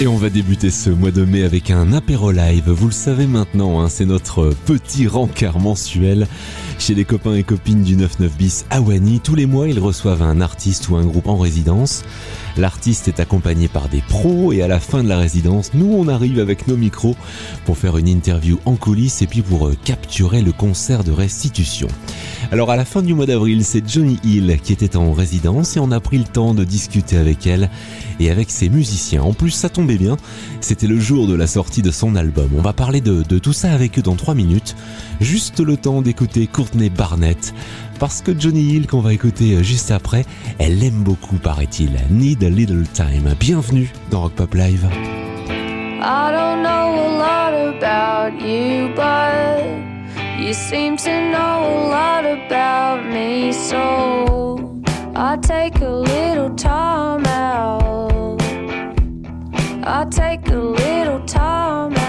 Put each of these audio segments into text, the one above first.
Et on va débuter ce mois de mai avec un apéro live. Vous le savez maintenant, hein, c'est notre petit rencard mensuel chez les copains et copines du 99 bis à. Tous les mois, ils reçoivent un artiste ou un groupe en résidence. L'artiste est accompagné par des pros et à la fin de la résidence, nous on arrive avec nos micros pour faire une interview en coulisses et puis pour euh, capturer le concert de restitution. Alors à la fin du mois d'avril, c'est Johnny Hill qui était en résidence et on a pris le temps de discuter avec elle et avec ses musiciens. En plus, ça tombait bien, c'était le jour de la sortie de son album. On va parler de, de tout ça avec eux dans 3 minutes. Juste le temps d'écouter Courtney Barnett parce que Johnny Hill qu'on va écouter juste après, elle aime beaucoup paraît-il. Need a Little Time. Bienvenue dans Rock Pop Live. I don't know a lot about you, but you seem to know a lot about me. So I take a little time out. I take a little time out.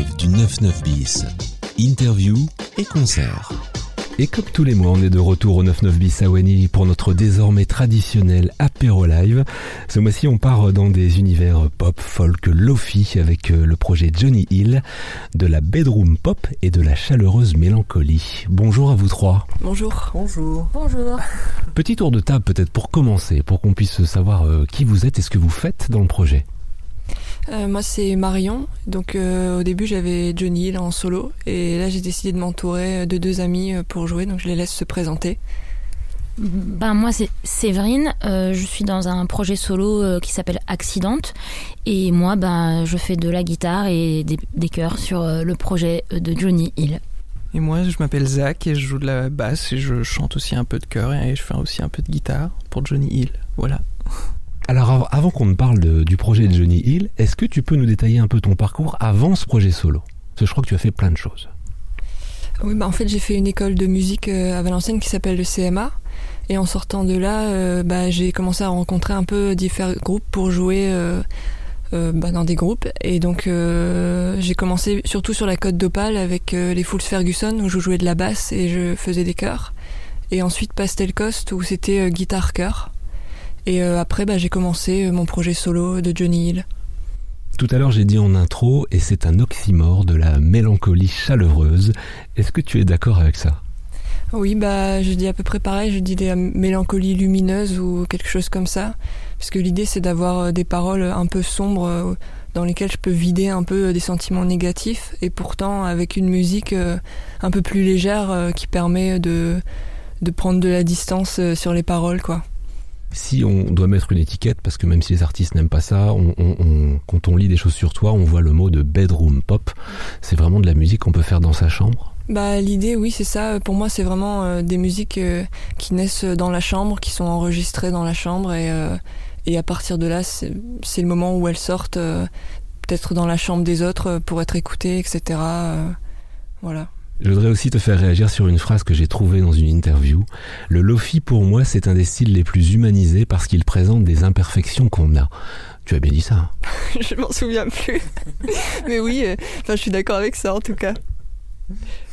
Live du 99 bis. Interview et concert. Et comme tous les mois, on est de retour au 99 bis à Wani pour notre désormais traditionnel apéro live. Ce mois-ci, on part dans des univers pop, folk, lofi avec euh, le projet Johnny Hill, de la bedroom pop et de la chaleureuse mélancolie. Bonjour à vous trois. Bonjour. Bonjour. Bonjour. Petit tour de table peut-être pour commencer, pour qu'on puisse savoir euh, qui vous êtes et ce que vous faites dans le projet. Euh, moi, c'est Marion. Donc, euh, au début, j'avais Johnny Hill en solo. Et là, j'ai décidé de m'entourer de deux amis euh, pour jouer. Donc, je les laisse se présenter. Ben moi c'est Séverine, euh, je suis dans un projet solo euh, qui s'appelle Accident et moi ben je fais de la guitare et des, des chœurs sur euh, le projet de Johnny Hill. Et moi, je m'appelle Zach et je joue de la basse et je chante aussi un peu de chœur et je fais aussi un peu de guitare pour Johnny Hill. Voilà. Alors av- avant qu'on ne parle du projet de Johnny Hill, est-ce que tu peux nous détailler un peu ton parcours avant ce projet solo? Parce que je crois que tu as fait plein de choses. Oui, bah, en fait, j'ai fait une école de musique euh, à Valenciennes qui s'appelle le CMA. Et en sortant de là, euh, bah, j'ai commencé à rencontrer un peu différents groupes pour jouer euh, bah, dans des groupes. Et donc, j'ai commencé surtout sur la côte d'Opale avec les Fools Ferguson où je jouais de la basse et je faisais des chœurs. Et ensuite, Pastel Coast où c'était guitare-chœur. Et euh, après, bah, j'ai commencé euh, mon projet solo de Johnny Hill. Tout à l'heure j'ai dit en intro, et c'est un oxymore de la mélancolie chaleureuse. Est-ce que tu es d'accord avec ça? Oui, bah, je dis à peu près pareil, je dis des mélancolies lumineuses ou quelque chose comme ça. Parce que l'idée, c'est d'avoir euh, des paroles un peu sombres euh, dans lesquelles je peux vider un peu euh, des sentiments négatifs et pourtant avec une musique euh, un peu plus légère euh, qui permet de, de prendre de la distance euh, sur les paroles, quoi. Si on doit mettre une étiquette, parce que même si les artistes n'aiment pas ça, on- on- on- quand on lit des choses sur toi, on voit le mot de bedroom pop. C'est vraiment de la musique qu'on peut faire dans sa chambre? Bah, l'idée, oui, c'est ça. Pour moi, c'est vraiment euh, des musiques euh, qui naissent dans la chambre, qui sont enregistrées dans la chambre, et, euh, et à partir de là, c'est le moment où elles sortent, euh, peut-être dans la chambre des autres pour être écoutées, etc. voilà. Je voudrais aussi te faire réagir sur une phrase que j'ai trouvée dans une interview. Le lofi, pour moi, c'est un des styles les plus humanisés parce qu'il présente des imperfections qu'on a. Tu as bien dit ça. hein je m'en souviens plus. Mais oui, euh, enfin, je suis d'accord avec ça en tout cas.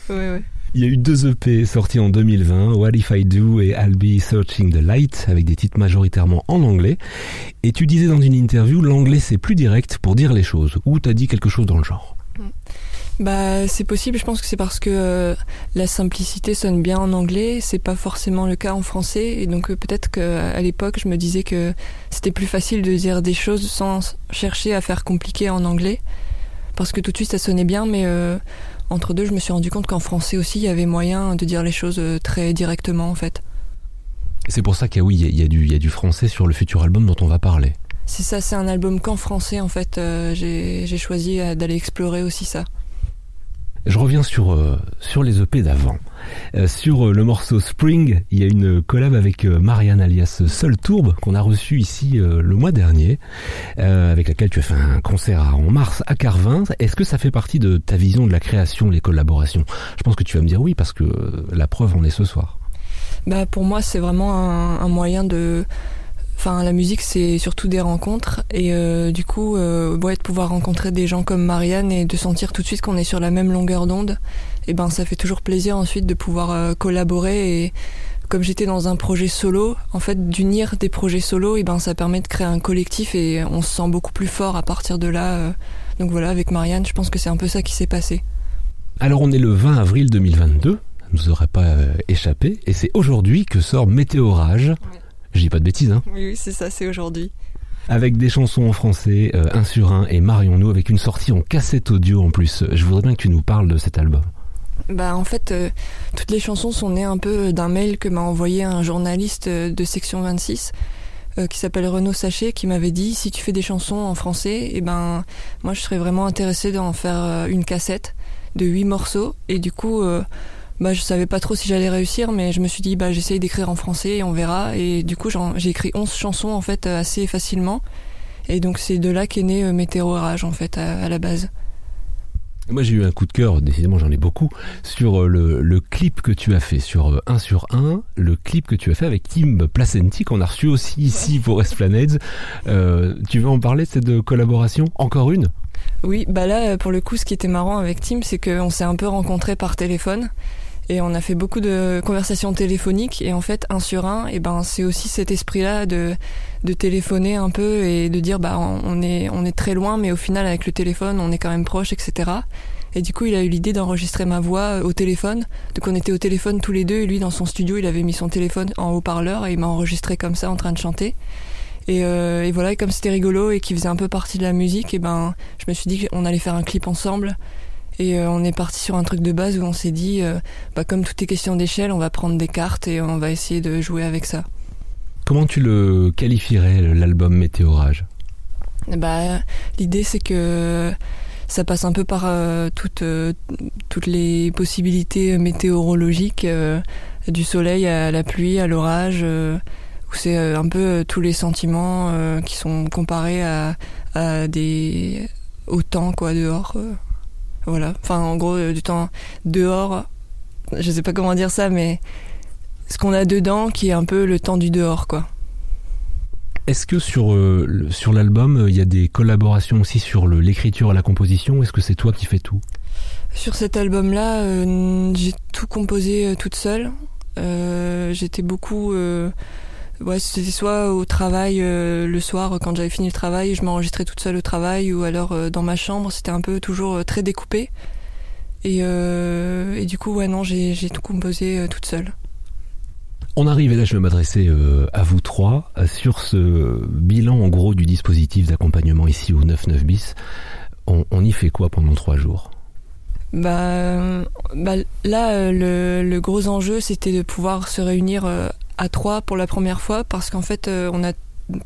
Ouais, ouais. Il y a eu deux EP sortis en 2020, What If I Do et I'll Be Searching the Light, avec des titres majoritairement en anglais. Et tu disais dans une interview, l'anglais c'est plus direct pour dire les choses, ou t'as dit quelque chose dans le genre? Bah, c'est possible. Je pense que c'est parce que euh, la simplicité sonne bien en anglais. C'est pas forcément le cas en français. Et donc euh, peut-être qu'à l'époque, je me disais que c'était plus facile de dire des choses sans chercher à faire compliqué en anglais, parce que tout de suite ça sonnait bien. Mais euh, entre deux, je me suis rendu compte qu'en français aussi, il y avait moyen de dire les choses euh, très directement, en fait. C'est pour ça qu'il y a, oui, y du, il y a du français sur le futur album dont on va parler. C'est ça, c'est un album qu'en français, en fait. Euh, j'ai choisi d'aller explorer aussi ça. Je reviens sur, euh, sur les EP d'avant. Euh, sur euh, le morceau Spring, il y a une collab avec euh, Marianne alias Seul Tourbe qu'on a reçu ici euh, le mois dernier, euh, avec laquelle tu as fait un concert en mars à Carvin. Est-ce que ça fait partie de ta vision de la création, les collaborations? Je pense que tu vas me dire oui parce que la preuve en est ce soir. Bah pour moi c'est vraiment un, un moyen de enfin la musique c'est surtout des rencontres. Et euh, du coup euh, ouais, de pouvoir rencontrer des gens comme Marianne et de sentir tout de suite qu'on est sur la même longueur d'onde et ben ça fait toujours plaisir ensuite de pouvoir euh, collaborer. Et comme j'étais dans un projet solo en fait d'unir des projets solo et ben ça permet de créer un collectif et on se sent beaucoup plus fort à partir de là euh. donc voilà avec Marianne je pense que c'est un peu ça qui s'est passé. Alors on est le 20 avril 2022, ça ne nous aurait pas euh, échappé, et c'est aujourd'hui que sort Météorage. Je dis pas de bêtises, hein oui, oui c'est ça c'est aujourd'hui avec des chansons en français, euh, un sur un et Marions-nous avec une sortie en cassette audio en plus. Je voudrais bien que tu nous parles de cet album. Bah en fait, euh, toutes les chansons sont nées un peu d'un mail que m'a envoyé un journaliste euh, de section 26 euh, qui s'appelle Renaud Sachet qui m'avait dit si tu fais des chansons en français, et ben moi je serais vraiment intéressée d'en faire euh, une cassette de huit morceaux et du coup euh, bah je savais pas trop si j'allais réussir mais je me suis dit bah j'essaye d'écrire en français et on verra et du coup j'ai écrit 11 chansons en fait euh, assez facilement et donc c'est de là qu'est né euh, Météorage en fait à- à la base. Moi j'ai eu un coup de cœur, décidément j'en ai beaucoup, sur euh, le, le clip que tu as fait sur euh, 1 sur 1, le clip que tu as fait avec Tim Placenti qu'on a reçu aussi ici pour Esplanades. Euh, tu veux en parler de cette collaboration Encore une? Oui, bah là, pour le coup, ce qui était marrant avec Tim, c'est qu'on s'est un peu rencontrés par téléphone. Et on a fait beaucoup de conversations téléphoniques. Et en fait, un sur un, et ben, c'est aussi cet esprit-là de, de téléphoner un peu et de dire, bah, on est, on est très loin, mais au final, avec le téléphone, on est quand même proche, etc. Et du coup, il a eu l'idée d'enregistrer ma voix au téléphone. Donc, on était au téléphone tous les deux. Et lui, dans son studio, il avait mis son téléphone en haut-parleur et il m'a enregistré comme ça, en train de chanter. Et, euh, et voilà, et comme c'était rigolo et qu'il faisait un peu partie de la musique, et ben, je me suis dit qu'on allait faire un clip ensemble. Et euh, on est parti sur un truc de base où on s'est dit, euh, bah, comme tout est question d'échelle, on va prendre des cartes et on va essayer de jouer avec ça. Comment tu le qualifierais, l'album Météorage? Bah, l'idée c'est que ça passe un peu par euh, toutes, euh, toutes les possibilités météorologiques, euh, du soleil à la pluie, à l'orage, où c'est un peu tous les sentiments qui sont comparés à, à des au temps quoi dehors. Voilà. Enfin, en gros, euh, du temps dehors. Je sais pas comment dire ça, mais ce qu'on a dedans, qui est un peu le temps du dehors, quoi. Est-ce que sur, euh, sur l'album, euh, il y a des collaborations aussi sur l'écriture et la composition ou est-ce que c'est toi qui fais tout? Sur cet album-là, euh, j'ai tout composé euh, toute seule. J'étais beaucoup. Ouais, c'était soit au travail euh, le soir, quand j'avais fini le travail, je m'enregistrais toute seule au travail, ou alors euh, dans ma chambre. C'était un peu toujours euh, très découpé. Et, et du coup, ouais, non, j'ai tout composé toute seule. On arrive, et là je vais m'adresser euh, à vous trois, sur ce bilan en gros du dispositif d'accompagnement ici au 99 bis. On, on y fait quoi pendant trois jours? Bah, bah là, le, le gros enjeu, c'était de pouvoir se réunir euh, à trois pour la première fois, parce qu'en fait, euh, on a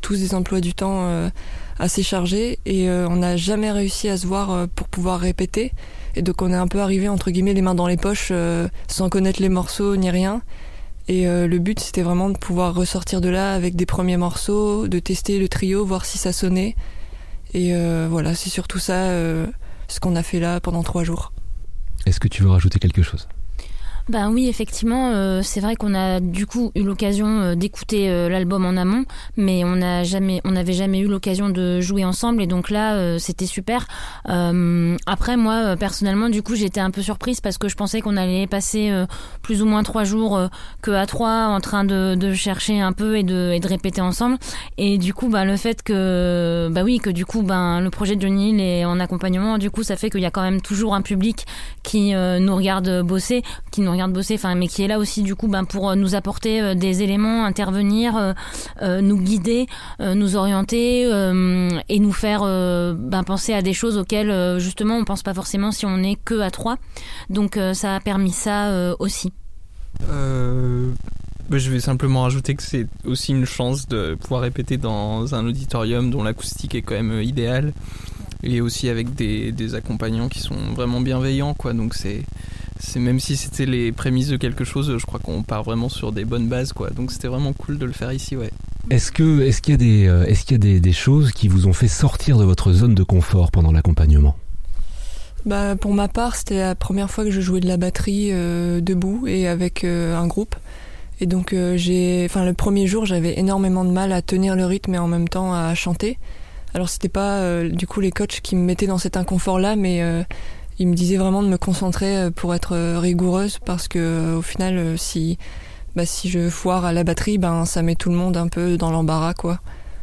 tous des emplois du temps euh, assez chargés et euh, on n'a jamais réussi à se voir pour pouvoir répéter. Et donc, on est un peu arrivé entre guillemets les mains dans les poches, sans connaître les morceaux ni rien. Et le but, c'était vraiment de pouvoir ressortir de là avec des premiers morceaux, de tester le trio, voir si ça sonnait. Et voilà, c'est surtout ça ce qu'on a fait là pendant trois jours. Est-ce que tu veux rajouter quelque chose? Ben oui, effectivement, euh, c'est vrai qu'on a du coup eu l'occasion euh, d'écouter euh, l'album en amont, mais on n'a jamais, on n'avait jamais eu l'occasion de jouer ensemble, et donc là, euh, c'était super. Euh, après, moi, euh, personnellement, du coup, j'étais un peu surprise parce que je pensais qu'on allait passer plus ou moins trois jours que à trois en train de, de chercher un peu et de, et de répéter ensemble. Et du coup, ben le fait que, bah oui, que du coup, ben le projet de Johnny est en accompagnement, du coup, ça fait qu'il y a quand même toujours un public qui nous regarde bosser, qui nous regarde bosser, enfin, mais qui est là aussi du coup ben, pour euh, nous apporter euh, des éléments, intervenir, euh, nous guider, nous orienter et nous faire ben, penser à des choses auxquelles justement on pense pas forcément si on n'est que à trois. Donc ça a permis ça aussi. Bah, je vais simplement rajouter que c'est aussi une chance de pouvoir répéter dans un auditorium dont l'acoustique est quand même idéale et aussi avec des, des accompagnants qui sont vraiment bienveillants quoi donc c'est c'est même si c'était les prémices de quelque chose je crois qu'on part vraiment sur des bonnes bases quoi donc c'était vraiment cool de le faire ici ouais Est-ce que est-ce qu'il y a des euh, est-ce qu'il y a des, des choses qui vous ont fait sortir de votre zone de confort pendant l'accompagnement? Bah, pour ma part, c'était la première fois que je jouais de la batterie euh, debout et avec euh, un groupe. Et donc, euh, j'ai, enfin, le premier jour, j'avais énormément de mal à tenir le rythme et en même temps à chanter. Alors, c'était pas euh, du coup les coachs qui me mettaient dans cet inconfort-là, mais ils me disaient vraiment de me concentrer euh, pour être euh, rigoureuse parce que euh, au final, si bah, si je foire à la batterie, ben ça met tout le monde un peu dans l'embarras, quoi.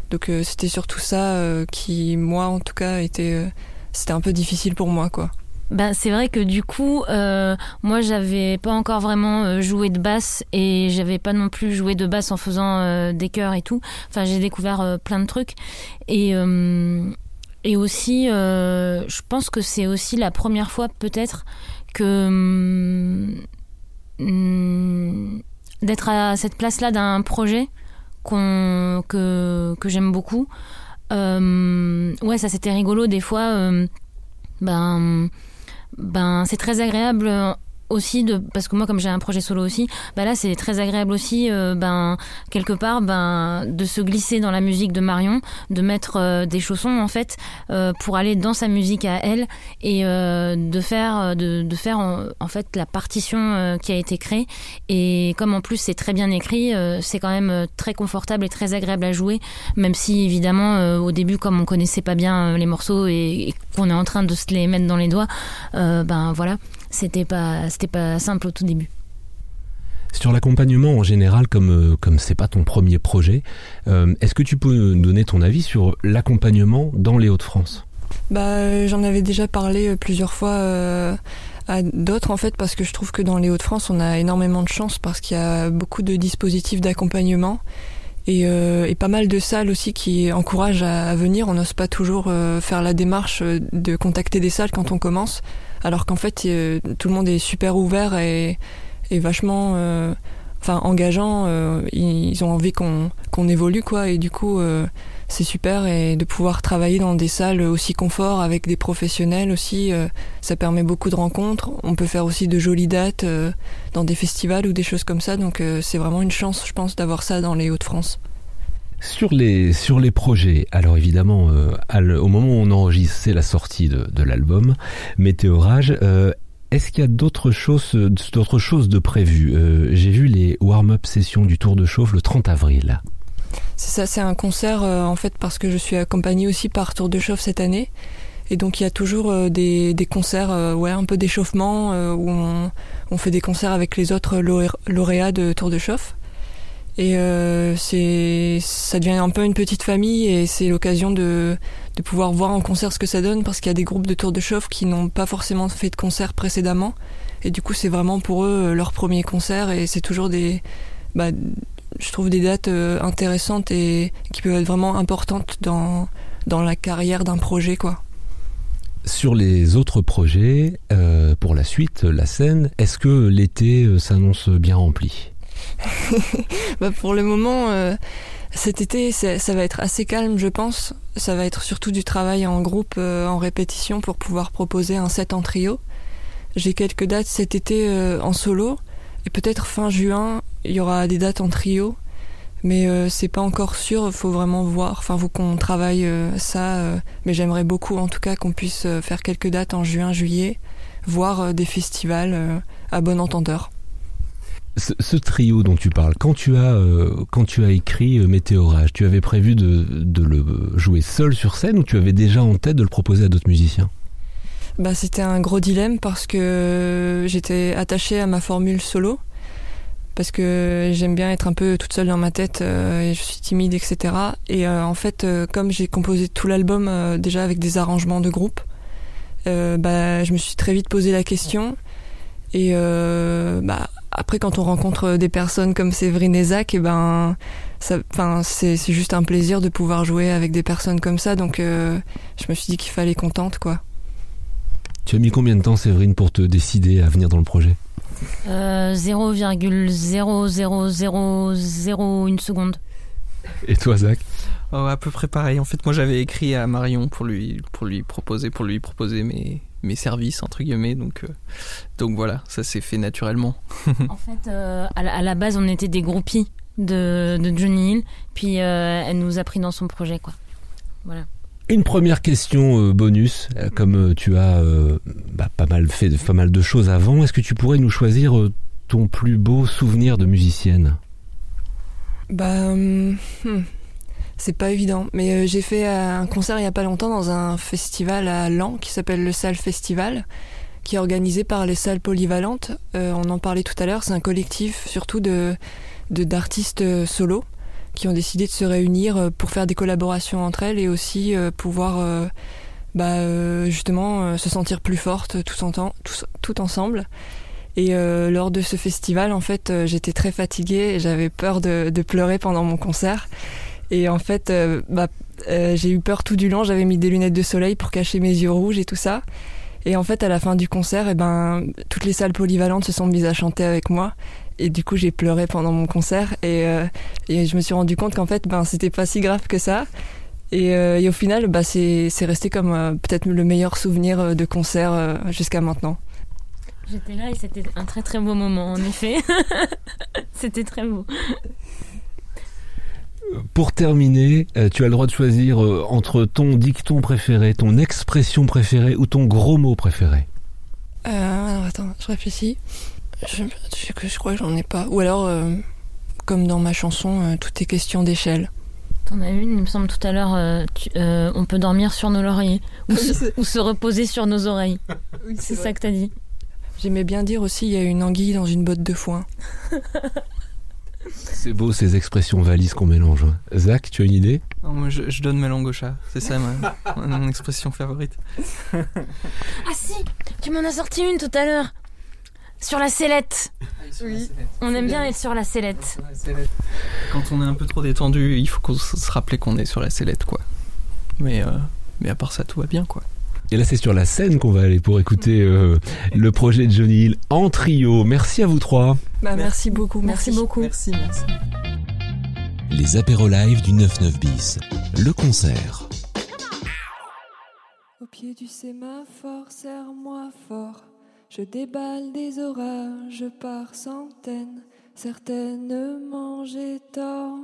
Donc, c'était surtout ça qui, moi, en tout cas, était c'était un peu difficile pour moi, quoi. Ben, c'est vrai que du coup, euh, moi, j'avais pas encore vraiment joué de basse et j'avais pas non plus joué de basse en faisant des chœurs et tout. Enfin, j'ai découvert plein de trucs et et aussi, euh, je pense que c'est aussi la première fois peut-être que hum, hum, d'être à cette place-là d'un projet qu'on que que j'aime beaucoup. Euh, ouais, ça c'était rigolo des fois. euh, ben ben c'est très agréable aussi de parce que moi comme j'ai un projet solo aussi bah là c'est très agréable aussi euh, ben quelque part ben de se glisser dans la musique de Marion de mettre euh, des chaussons en fait euh, pour aller dans sa musique à elle et de faire de, de faire en, fait la partition qui a été créée. Et comme en plus c'est très bien écrit c'est quand même très confortable et très agréable à jouer même si évidemment au début comme on connaissait pas bien les morceaux et, et qu'on est en train de se les mettre dans les doigts ben voilà c'était pas c'était pas simple au tout début. Sur l'accompagnement en général, comme euh, comme c'est pas ton premier projet, euh, est-ce que tu peux nous donner ton avis sur l'accompagnement dans les Hauts-de-France? Bah, euh, j'en avais déjà parlé plusieurs fois euh, à d'autres en fait parce que je trouve que dans les Hauts-de-France on a énormément de chance parce qu'il y a beaucoup de dispositifs d'accompagnement et, euh, et pas mal de salles aussi qui encouragent à, à venir. On n'ose pas toujours euh, faire la démarche de contacter des salles quand on commence, alors qu'en fait euh, tout le monde est super ouvert et, et vachement euh, enfin engageant. euh, ils, ont envie qu'on qu'on évolue quoi et du coup euh, c'est super et de pouvoir travailler dans des salles aussi confort avec des professionnels aussi, euh, ça permet beaucoup de rencontres. On peut faire aussi de jolies dates euh, dans des festivals ou des choses comme ça, donc c'est vraiment une chance, je pense, d'avoir ça dans les Hauts-de-France. Sur les, sur les projets, alors évidemment, euh, au moment où on enregistre, c'est la sortie de, de l'album Météorage. Euh, Est-ce qu'il y a d'autres choses, d'autres choses de prévues? Euh, J'ai vu les warm-up sessions du Tour de Chauffe le 30 avril. C'est ça, c'est un concert euh, en fait parce que je suis accompagnée aussi par Tour de Chauffe cette année. Et donc il y a toujours euh, des, des concerts, euh, ouais, un peu d'échauffement, où on, on fait des concerts avec les autres lauré- lauréats de Tour de Chauffe. Et euh, ça devient un peu une petite famille et c'est l'occasion de, de pouvoir voir en concert ce que ça donne parce qu'il y a des groupes de Tour de Chauffe qui n'ont pas forcément fait de concert précédemment. Et du coup c'est vraiment pour eux euh, leur premier concert et c'est toujours des, bah, je trouve des dates euh, intéressantes et qui peuvent être vraiment importantes dans, dans la carrière d'un projet, quoi. Sur les autres projets, pour la suite, la scène, est-ce que l'été s'annonce bien rempli? Bah, pour le moment, euh, cet été, ça va être assez calme, je pense. Ça va être surtout du travail en groupe, euh, en répétition, pour pouvoir proposer un set en trio. J'ai quelques dates cet été euh, en solo, et peut-être fin juin, il y aura des dates en trio. Mais c'est pas encore sûr, faut vraiment voir. Enfin, faut qu'on travaille ça. mais j'aimerais beaucoup, en tout cas, qu'on puisse faire quelques dates en juin, juillet, voir des festivals à bon entendeur. Ce, trio dont tu parles, quand tu as, euh, quand tu as écrit euh, Météorage, tu avais prévu de, de le jouer seul sur scène ou tu avais déjà en tête de le proposer à d'autres musiciens? Bah, c'était un gros dilemme parce que j'étais attachée à ma formule solo. Parce que j'aime bien être un peu toute seule dans ma tête euh, et je suis timide, etc. Et en fait, comme j'ai composé tout l'album déjà avec des arrangements de groupe, bah, je me suis très vite posé la question. Et bah, après, quand on rencontre des personnes comme Séverine et Zach, et ben, ça, enfin, c'est c'est juste un plaisir de pouvoir jouer avec des personnes comme ça. Donc, euh, je me suis dit qu'il fallait qu'on tente, quoi. Tu as mis combien de temps, Séverine, pour te décider à venir dans le projet? Euh, 0,00001 seconde. Et toi, Zach? Oh, à peu près pareil. En fait, moi, j'avais écrit à Marion pour lui, pour lui proposer, pour lui proposer mes, mes services entre guillemets. Donc, euh, donc voilà, ça s'est fait naturellement. En fait, euh, à, la, à la base, on était des groupies de, de Johnny Hill, puis euh, elle nous a pris dans son projet, quoi. Voilà. Une première question euh, bonus, comme tu as euh, bah, pas mal fait pas mal de choses avant, est-ce que tu pourrais nous choisir ton plus beau souvenir de musicienne? Bah, hum, hmm, c'est pas évident. Mais euh, j'ai fait un concert il y a pas longtemps dans un festival à Lan qui s'appelle le Salle Festival, qui est organisé par les salles polyvalentes. Euh, on en parlait tout à l'heure. C'est un collectif surtout de de- d'artistes euh, solos qui ont décidé de se réunir euh, pour faire des collaborations entre elles et aussi euh, pouvoir euh, bah, euh, justement euh, se sentir plus fortes tout, ensemble. Et euh, lors de ce festival, en fait, euh, j'étais très fatiguée et j'avais peur de, de pleurer pendant mon concert. Et en fait, euh, bah, euh, j'ai eu peur tout du long. J'avais mis des lunettes de soleil pour cacher mes yeux rouges et tout ça. Et en fait, à la fin du concert, eh ben, toutes les salles polyvalentes se sont mises à chanter avec moi. Et du coup, j'ai pleuré pendant mon concert. Et, euh, je me suis rendu compte qu'en fait, ben, c'était pas si grave que ça. Et, au final, bah, c'est resté comme peut-être le meilleur souvenir de concert jusqu'à maintenant. J'étais là et c'était un très très beau moment, en effet. c'était très beau. Pour terminer, euh, tu as le droit de choisir euh, entre ton dicton préféré, ton expression préférée ou ton gros mot préféré. Euh, alors attends, je réfléchis. Je, je, je crois que j'en ai pas. Ou alors, euh, comme dans ma chanson, euh, tout est question d'échelle. T'en as une, il me semble tout à l'heure, euh, euh, on peut dormir sur nos lauriers ou, se, ou se reposer sur nos oreilles. C'est ça que t'as dit. J'aimais bien dire aussi il y a une anguille dans une botte de foin. C'est beau ces expressions valises qu'on mélange. hein. Zach, tu as une idée? Non, moi, je, je donne ma langue au chat. C'est ça ma, mon expression favorite. Ah si, tu m'en as sorti une tout à l'heure. Sur la sellette. Oui. On aime bien être sur la sellette. Quand on est un peu trop détendu, il faut qu'on se se rappeler qu'on est sur la sellette, quoi. Mais, euh, mais à part ça, tout va bien, quoi. Et là, c'est sur la scène qu'on va aller pour écouter euh, le projet de Johnny Hill en trio. Merci à vous trois. Bah, merci beaucoup. Merci beaucoup. Merci, merci. Les apéros live du 99 bis. Le concert. Au pied du sémaphore, serre-moi fort. Je déballe des orages par centaines, certainement j'ai tort.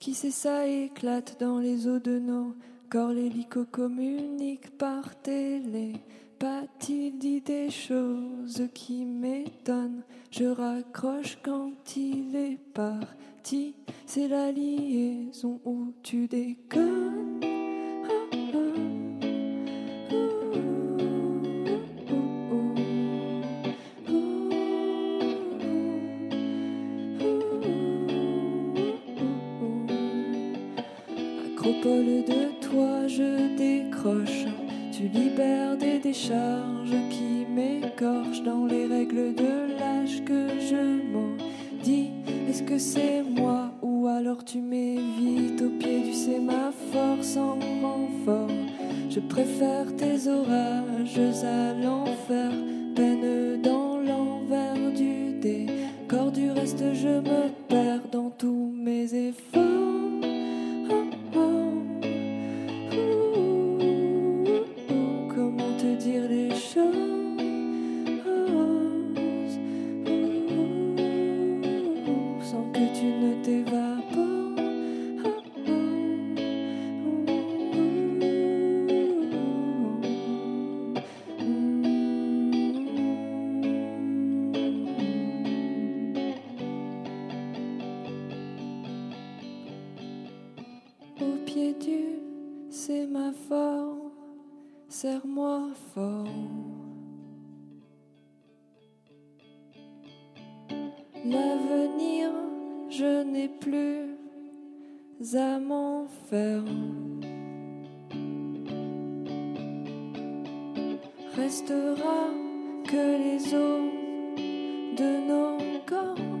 Qui sait ça éclate dans les eaux de nos corps, l'hélico communique par télépathie, dit des choses qui m'étonnent? Je raccroche quand il est parti, c'est la liaison où tu déconnes. Tu libères des décharges qui m'écorchent dans les règles de l'âge que je maudis. Est-ce que c'est moi ou alors tu m'évites au pied du sémaphore sans renfort? Je préfère tes orages Que les os de nos corps.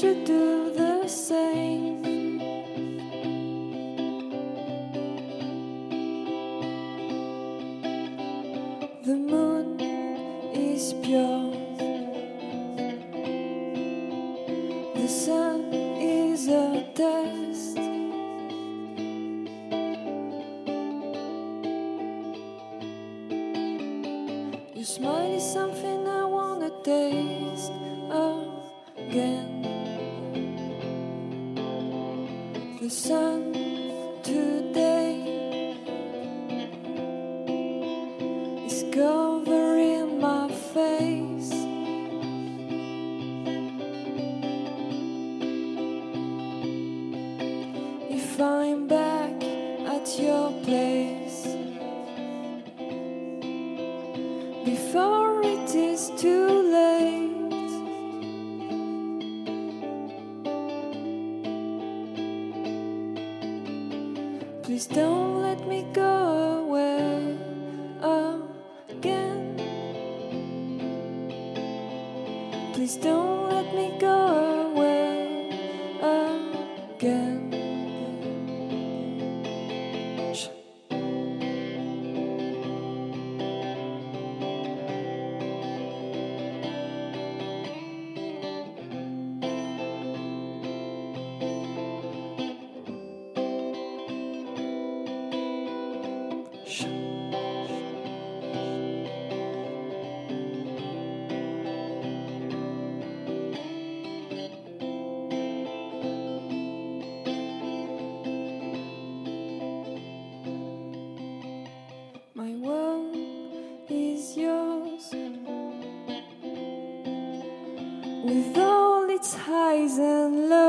Should do highs and lows.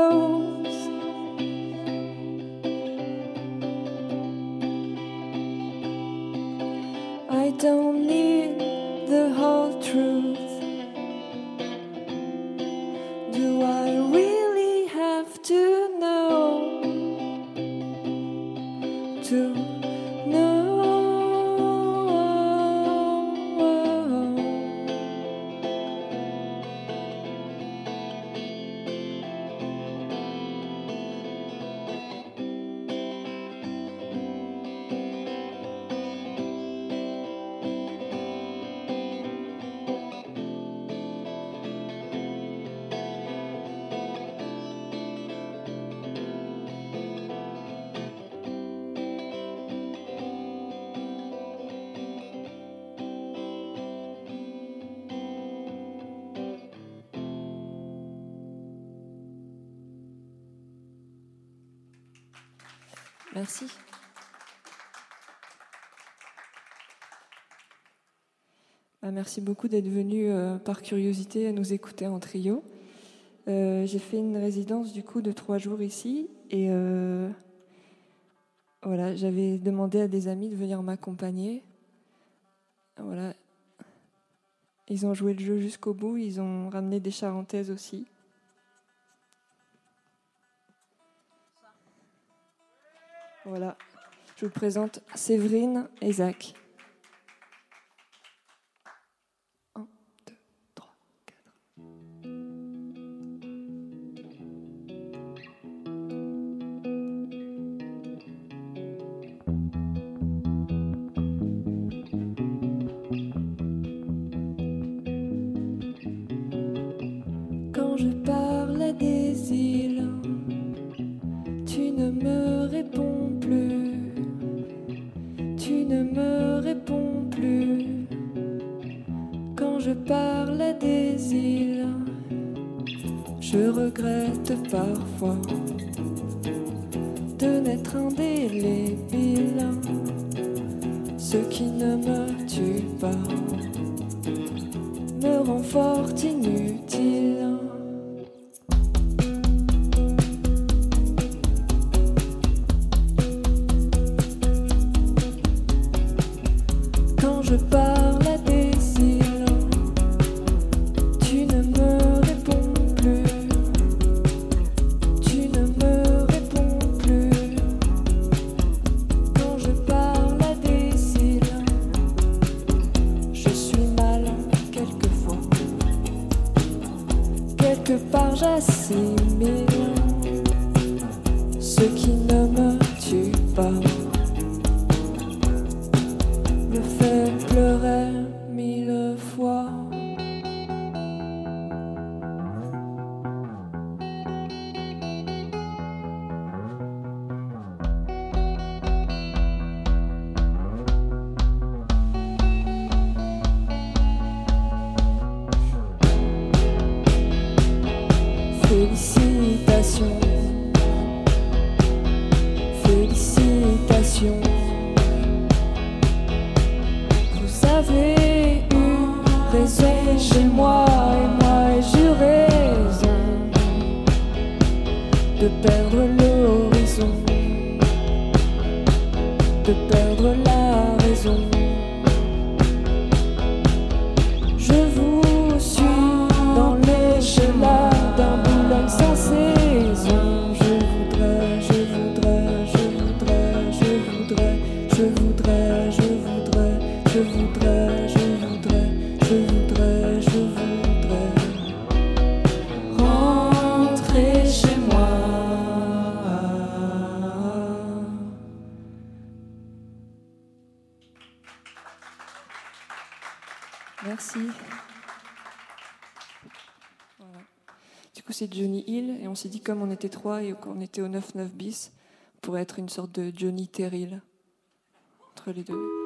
merci beaucoup d'être venu euh, par curiosité à nous écouter en trio. Euh, j'ai fait une résidence du coup de trois jours ici et euh, voilà, j'avais demandé à des amis de venir m'accompagner. Voilà. Ils ont joué le jeu jusqu'au bout, ils ont ramené des charentaises aussi. Voilà. Je vous présente Séverine et Zach. see Et on s'est dit, comme on était trois et qu'on était au 9-9 bis, on pourrait être une sorte de Johnny Terrill entre les deux.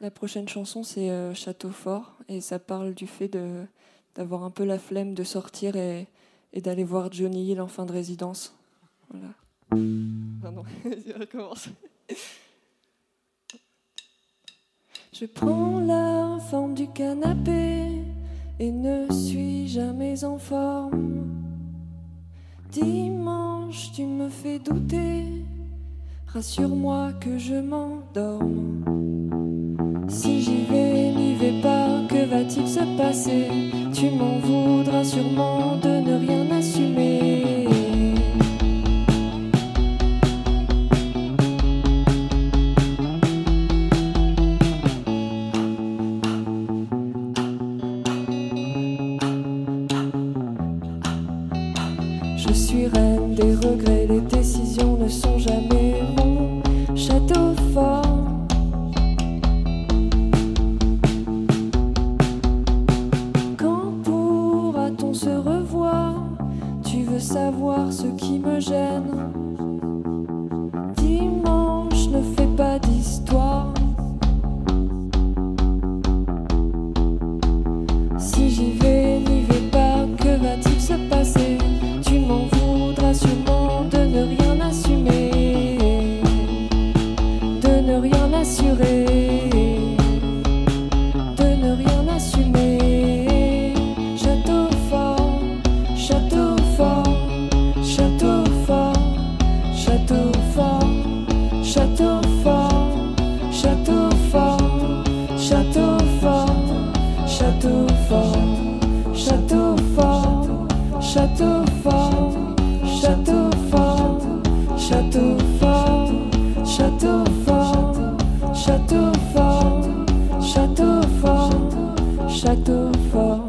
La prochaine chanson, c'est euh, Château Fort, et ça parle du fait de, d'avoir un peu la flemme de sortir et, d'aller voir Johnny Hill en fin de résidence. Voilà. Pardon, je recommence. Je prends la forme du canapé et ne suis jamais en forme. Dimanche, tu me fais douter. Rassure-moi que je m'endorme. il se passer? Tu m'en voudras sûrement de ne rien assumer. fort, château fort, château fort, château fort, château fort, château fort, château fort, château fort.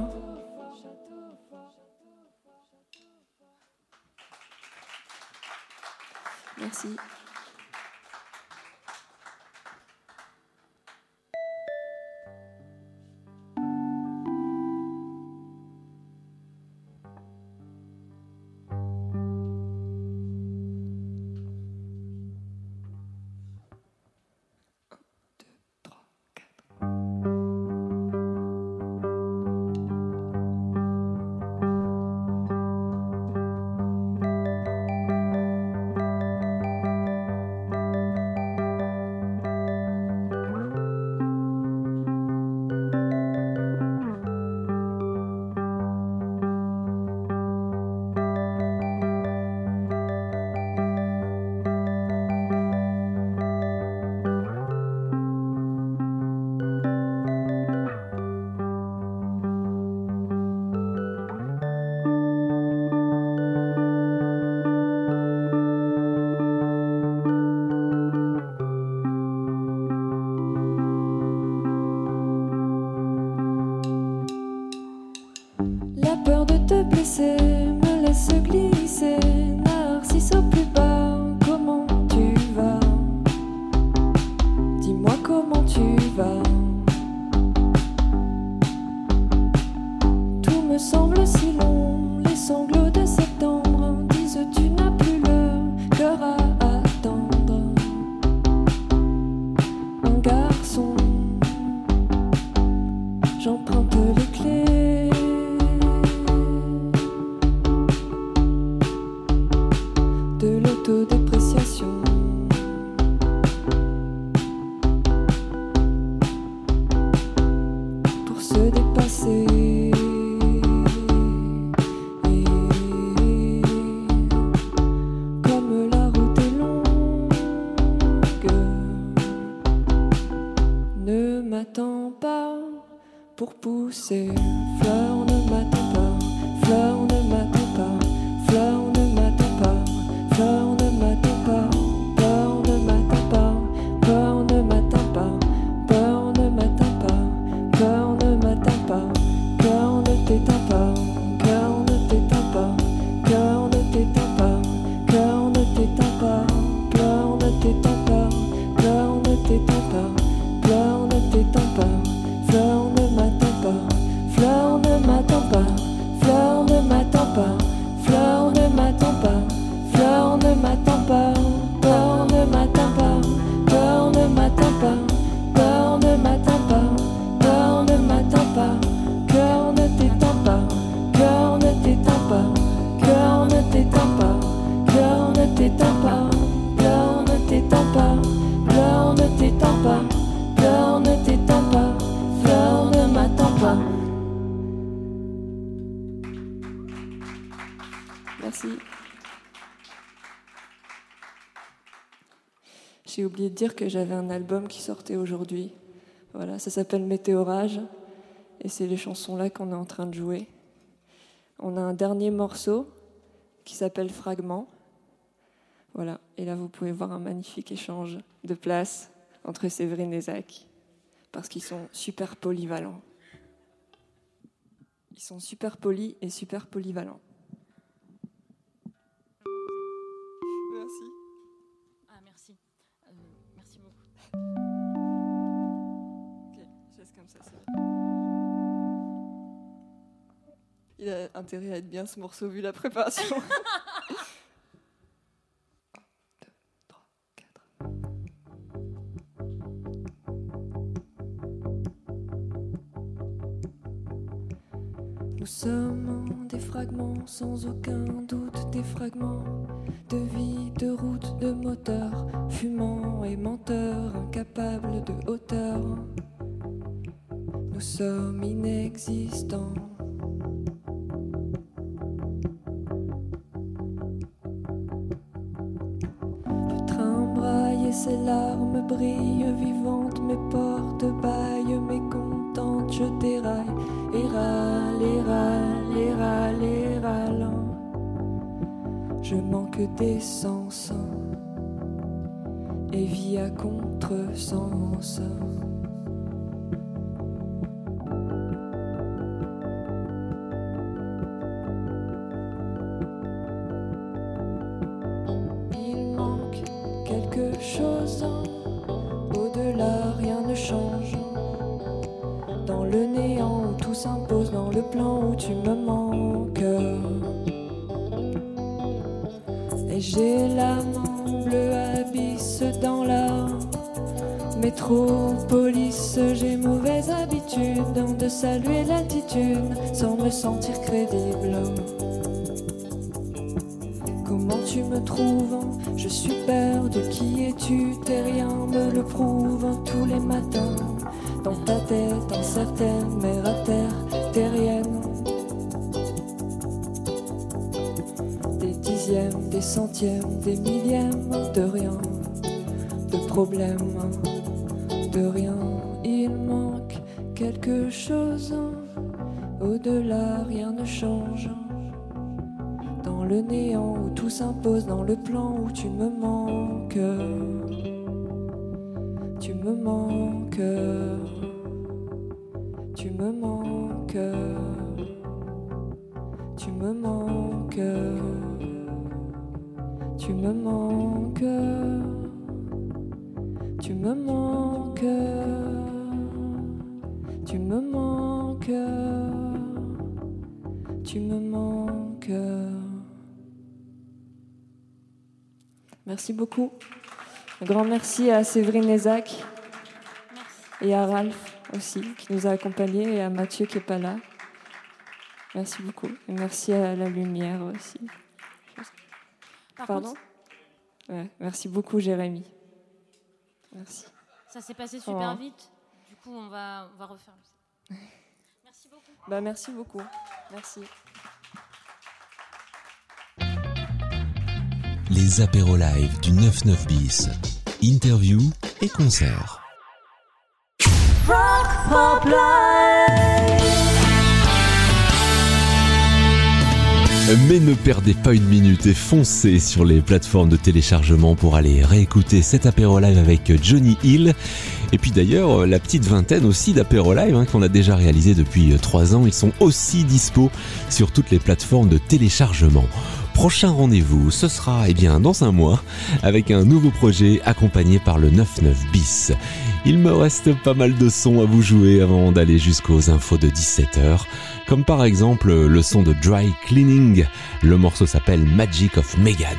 De dire que j'avais un album qui sortait aujourd'hui. Voilà, ça s'appelle Météorage et c'est les chansons là qu'on est en train de jouer. On a un dernier morceau qui s'appelle Fragment. Voilà, et là vous pouvez voir un magnifique échange de place entre Séverine et Zach parce qu'ils sont super polyvalents. Ils sont super polis et super polyvalents. Ça. Il a intérêt à être bien ce morceau vu la préparation. Nous sommes des fragments sans aucun doute, des fragments de vie, de route, de moteur, fumant et menteur, incapables de hauteur. Nous sommes inexistants. Le train braille et ses larmes brillent vivantes, mes portes baillent mécontentes, je déraille et râle, et râle, et râle, et râle. Je manque d'essence et vis à contresens. Métropolis. J'ai mauvaise habitude de saluer l'altitude sans me sentir crédible. Comment tu me trouves? Je suis perdu, qui es-tu? Tes rien me le prouve tous les matins. Dans ta tête incertaine, mer à terre, terrienne. Des dixièmes, des centièmes, des millièmes de rien, de problème, de rien. Il manque quelque chose. Au-delà, rien ne change. Dans le néant où tout s'impose, dans le plan où tu me manques. Tu me manques. Tu me manques. Tu me manques. Tu me manques. Tu me manques. Tu me manques. Tu me manques. Merci beaucoup. Un grand merci à Séverine Ezac et à Ralph aussi qui nous a accompagnés et à Mathieu qui n'est pas là. Merci beaucoup. Et merci à la lumière aussi. Par Pardon? Contre, Ouais, Merci beaucoup Jérémy. Merci. Ça s'est passé super Oh. vite. Du coup, on va, on va refaire. le- Merci beaucoup. Bah, merci beaucoup. Merci. Les apéros live du 99 bis. Interview et concert. Mais ne perdez pas une minute et foncez sur les plateformes de téléchargement pour aller réécouter cet apéro live avec Johnny Hill. Et puis d'ailleurs, la petite vingtaine aussi d'apéro live hein, qu'on a déjà réalisé depuis euh, trois ans, ils sont aussi dispo sur toutes les plateformes de téléchargement. Prochain rendez-vous, ce sera eh bien dans un mois avec un nouveau projet accompagné par le 99 bis. Il me reste pas mal de sons à vous jouer avant d'aller jusqu'aux infos de 17h, comme par exemple le son de Dry Cleaning. Le morceau s'appelle Magic of Megan.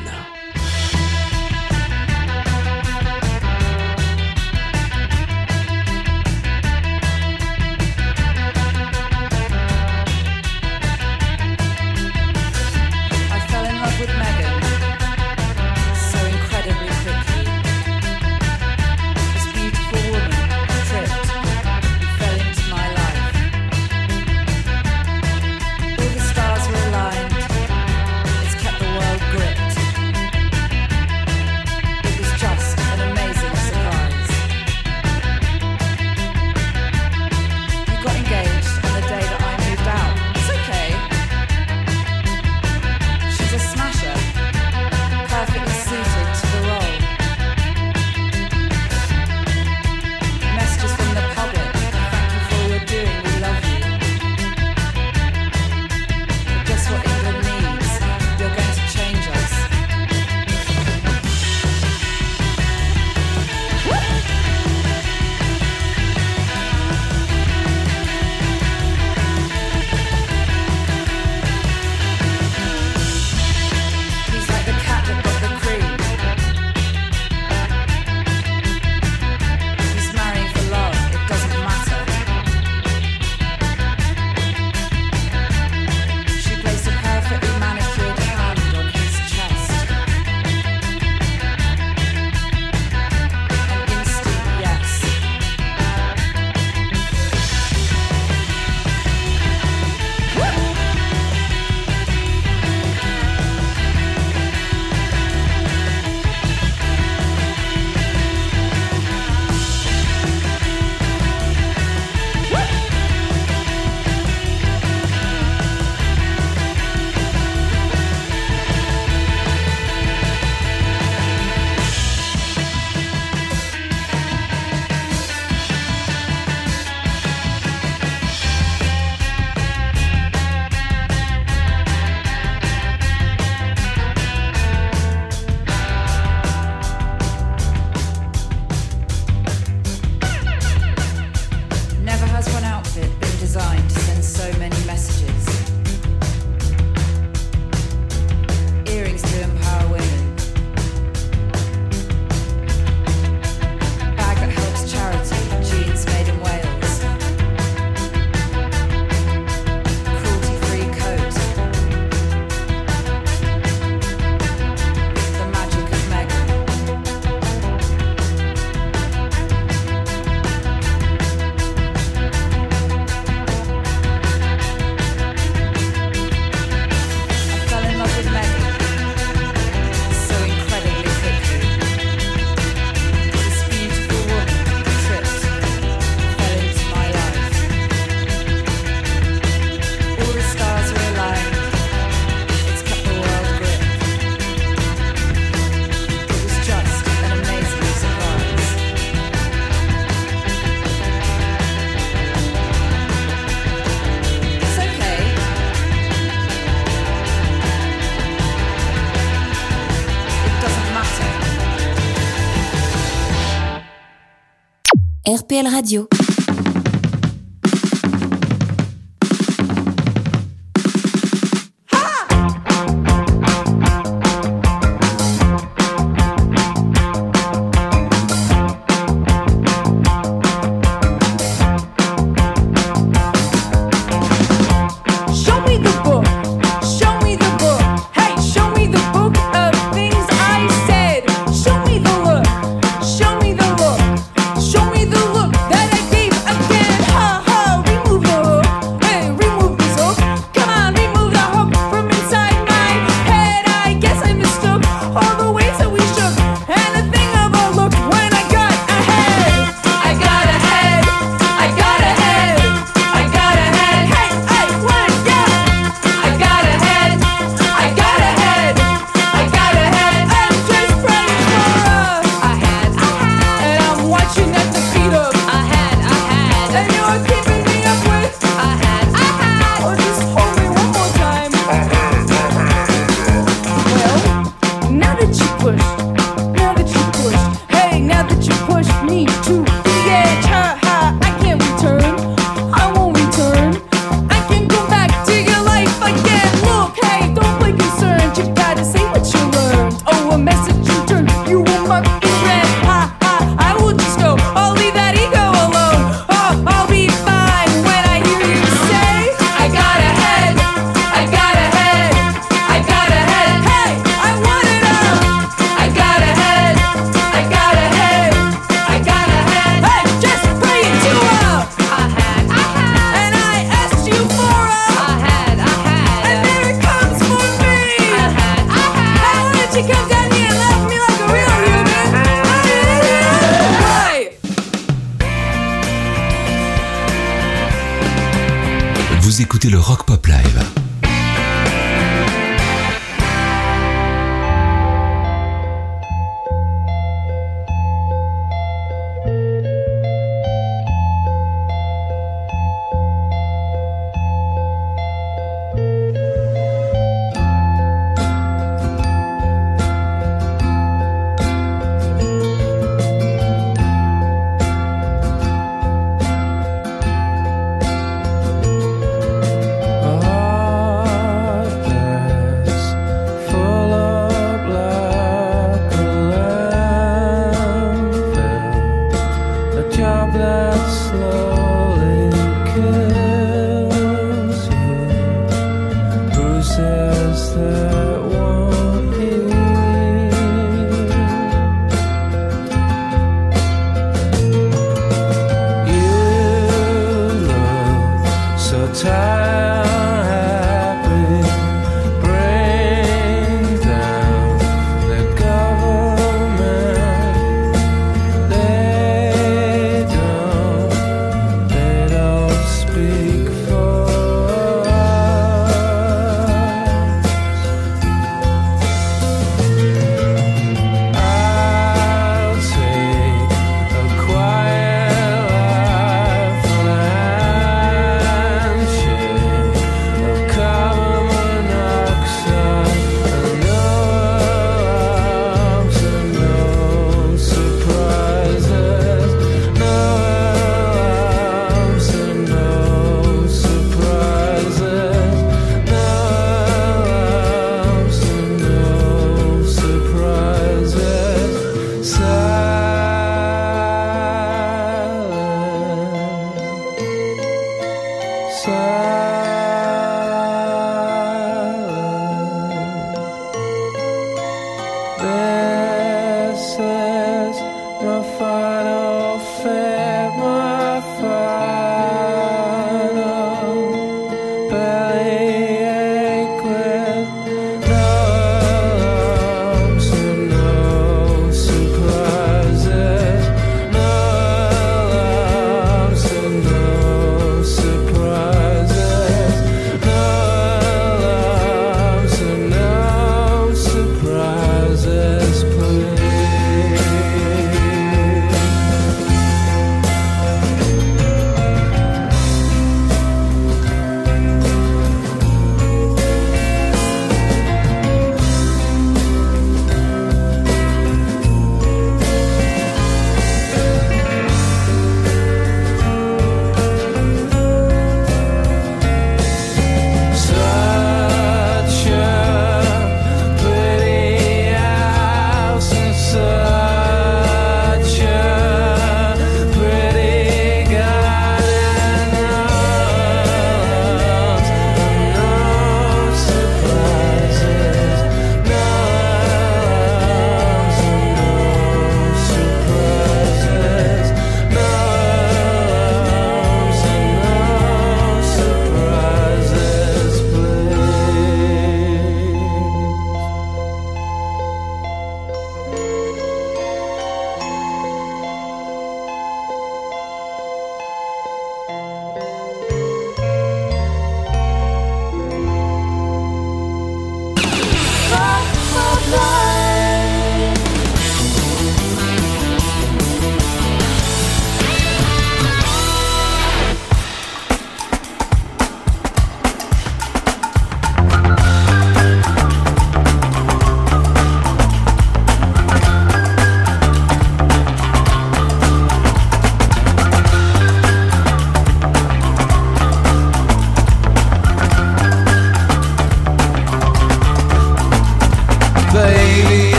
RPL Radio.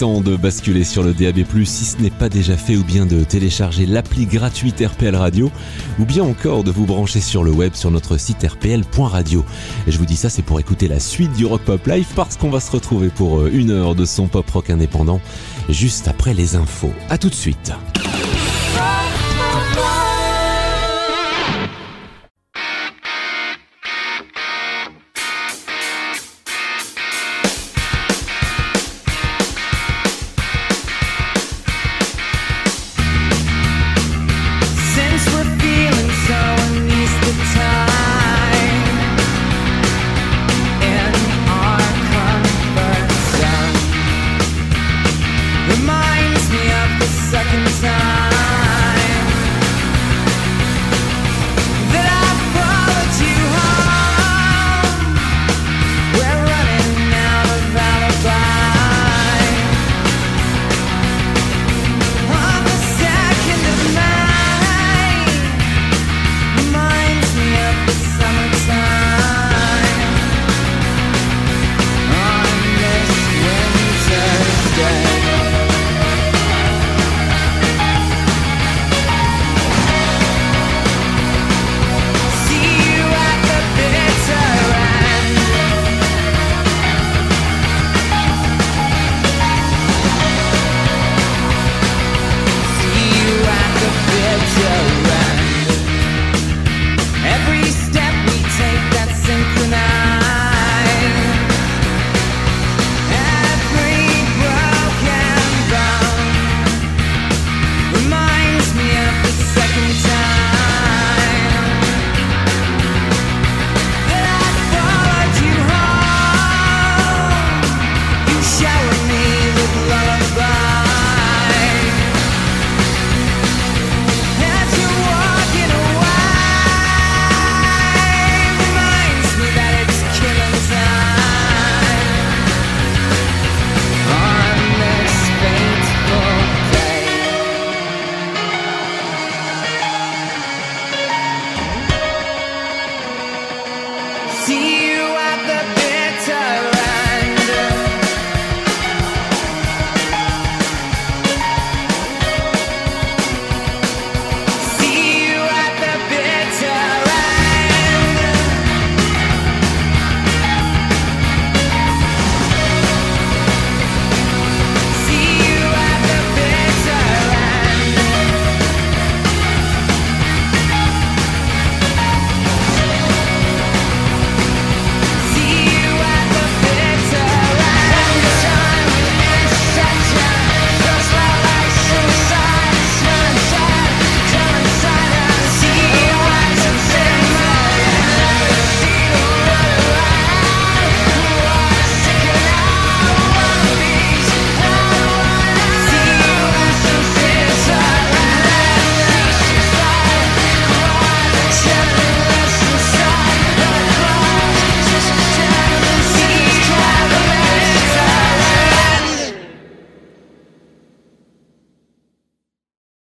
de basculer sur le DAB+, si ce n'est pas déjà fait, ou bien de télécharger l'appli gratuite RPL Radio, ou bien encore de vous brancher sur le web sur notre site rpl.radio. Je vous dis ça, c'est pour écouter la suite du Rock Pop Live, parce qu'on va se retrouver pour euh, une heure de son pop rock indépendant, juste après les infos. À tout de suite.